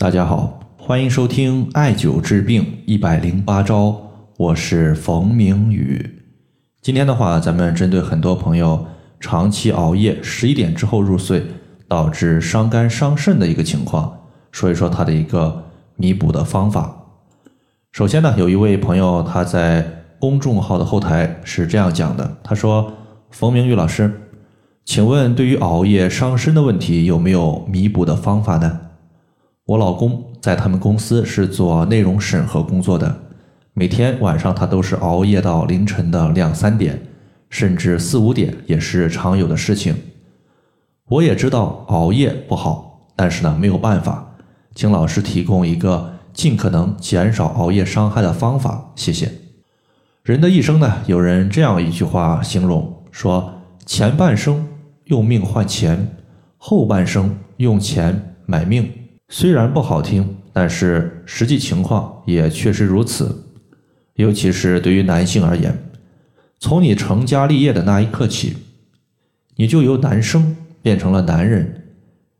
大家好，欢迎收听艾灸治病一百零八招，我是冯明宇。今天的话，咱们针对很多朋友长期熬夜，十一点之后入睡，导致伤肝伤肾的一个情况，说一说他的一个弥补的方法。首先呢，有一位朋友他在公众号的后台是这样讲的，他说：“冯明宇老师，请问对于熬夜伤身的问题，有没有弥补的方法呢？”我老公在他们公司是做内容审核工作的，每天晚上他都是熬夜到凌晨的两三点，甚至四五点也是常有的事情。我也知道熬夜不好，但是呢没有办法，请老师提供一个尽可能减少熬夜伤害的方法，谢谢。人的一生呢，有人这样一句话形容说：前半生用命换钱，后半生用钱买命。虽然不好听，但是实际情况也确实如此。尤其是对于男性而言，从你成家立业的那一刻起，你就由男生变成了男人，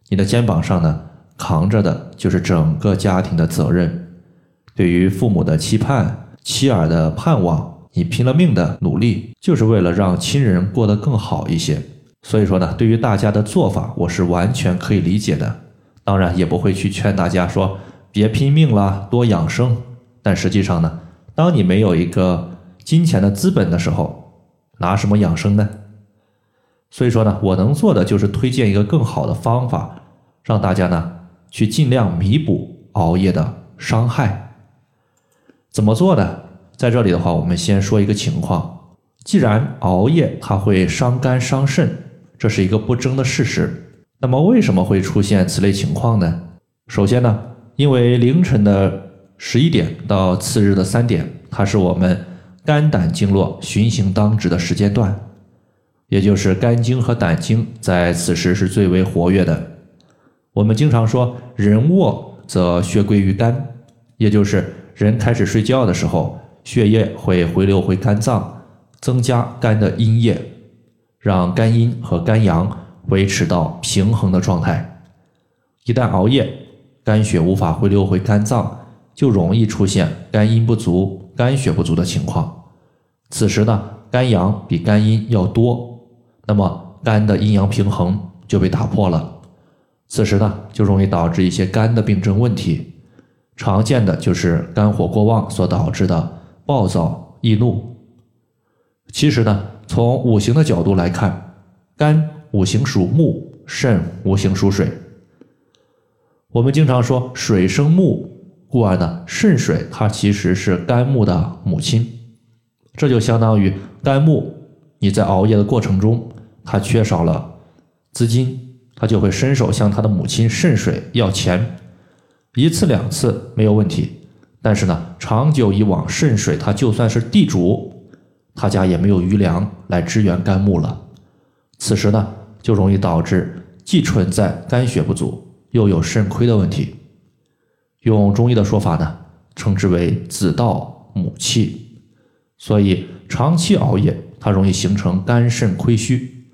你的肩膀上呢扛着的就是整个家庭的责任。对于父母的期盼、妻儿的盼望，你拼了命的努力，就是为了让亲人过得更好一些。所以说呢，对于大家的做法，我是完全可以理解的。当然也不会去劝大家说别拼命了，多养生。但实际上呢，当你没有一个金钱的资本的时候，拿什么养生呢？所以说呢，我能做的就是推荐一个更好的方法，让大家呢去尽量弥补熬夜的伤害。怎么做呢？在这里的话，我们先说一个情况：既然熬夜它会伤肝伤肾，这是一个不争的事实。那么为什么会出现此类情况呢？首先呢，因为凌晨的十一点到次日的三点，它是我们肝胆经络循行当值的时间段，也就是肝经和胆经在此时是最为活跃的。我们经常说“人卧则血归于肝”，也就是人开始睡觉的时候，血液会回流回肝脏，增加肝的阴液，让肝阴和肝阳。维持到平衡的状态，一旦熬夜，肝血无法回流回肝脏，就容易出现肝阴不足、肝血不足的情况。此时呢，肝阳比肝阴要多，那么肝的阴阳平衡就被打破了。此时呢，就容易导致一些肝的病症问题，常见的就是肝火过旺所导致的暴躁易怒。其实呢，从五行的角度来看，肝。五行属木，肾五行属水。我们经常说水生木，故而呢，肾水它其实是肝木的母亲。这就相当于肝木，你在熬夜的过程中，它缺少了资金，它就会伸手向它的母亲肾水要钱，一次两次没有问题，但是呢，长久以往，肾水它就算是地主，他家也没有余粮来支援肝木了。此时呢。就容易导致既存在肝血不足，又有肾亏的问题。用中医的说法呢，称之为子盗母气。所以长期熬夜，它容易形成肝肾亏虚。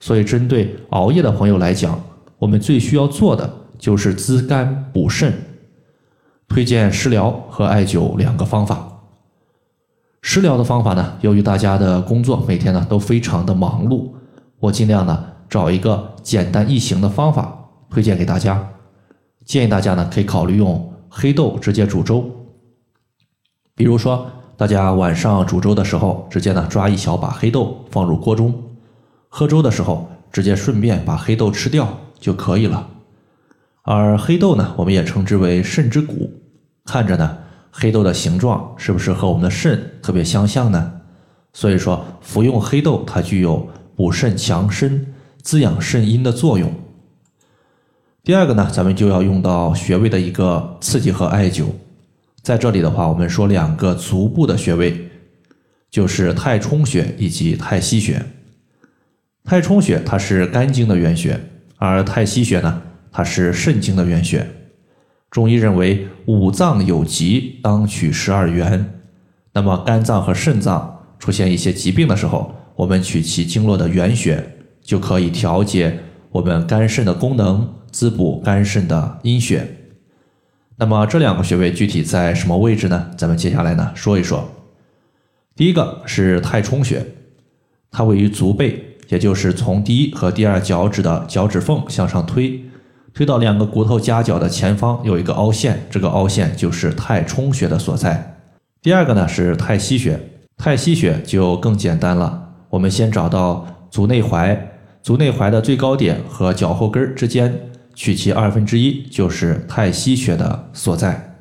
所以针对熬夜的朋友来讲，我们最需要做的就是滋肝补肾。推荐食疗和艾灸两个方法。食疗的方法呢，由于大家的工作每天呢都非常的忙碌，我尽量呢。找一个简单易行的方法推荐给大家，建议大家呢可以考虑用黑豆直接煮粥。比如说，大家晚上煮粥的时候，直接呢抓一小把黑豆放入锅中，喝粥的时候直接顺便把黑豆吃掉就可以了。而黑豆呢，我们也称之为肾之谷，看着呢黑豆的形状是不是和我们的肾特别相像呢？所以说，服用黑豆它具有补肾强身。滋养肾阴的作用。第二个呢，咱们就要用到穴位的一个刺激和艾灸。在这里的话，我们说两个足部的穴位，就是太冲穴以及太溪穴。太冲穴它是肝经的原穴，而太溪穴呢，它是肾经的原穴。中医认为五脏有疾，当取十二元。那么肝脏和肾脏出现一些疾病的时候，我们取其经络的原穴。就可以调节我们肝肾的功能，滋补肝肾的阴血。那么这两个穴位具体在什么位置呢？咱们接下来呢说一说。第一个是太冲穴，它位于足背，也就是从第一和第二脚趾的脚趾缝向上推，推到两个骨头夹角的前方有一个凹陷，这个凹陷就是太冲穴的所在。第二个呢是太溪穴，太溪穴就更简单了，我们先找到足内踝，足内踝的最高点和脚后跟之间取其二分之一，就是太溪穴的所在。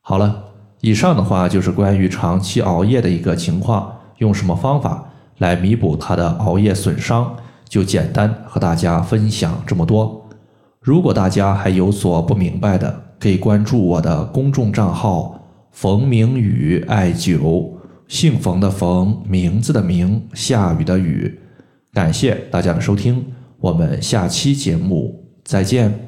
好了。以上的话就是关于长期熬夜的一个情况，用什么方法来弥补他的熬夜损伤，就简单和大家分享这么多。如果大家还有所不明白的，可以关注我的公众账号“冯明宇艾灸”，姓冯的冯，名字的名，下雨的雨。感谢大家的收听，我们下期节目再见。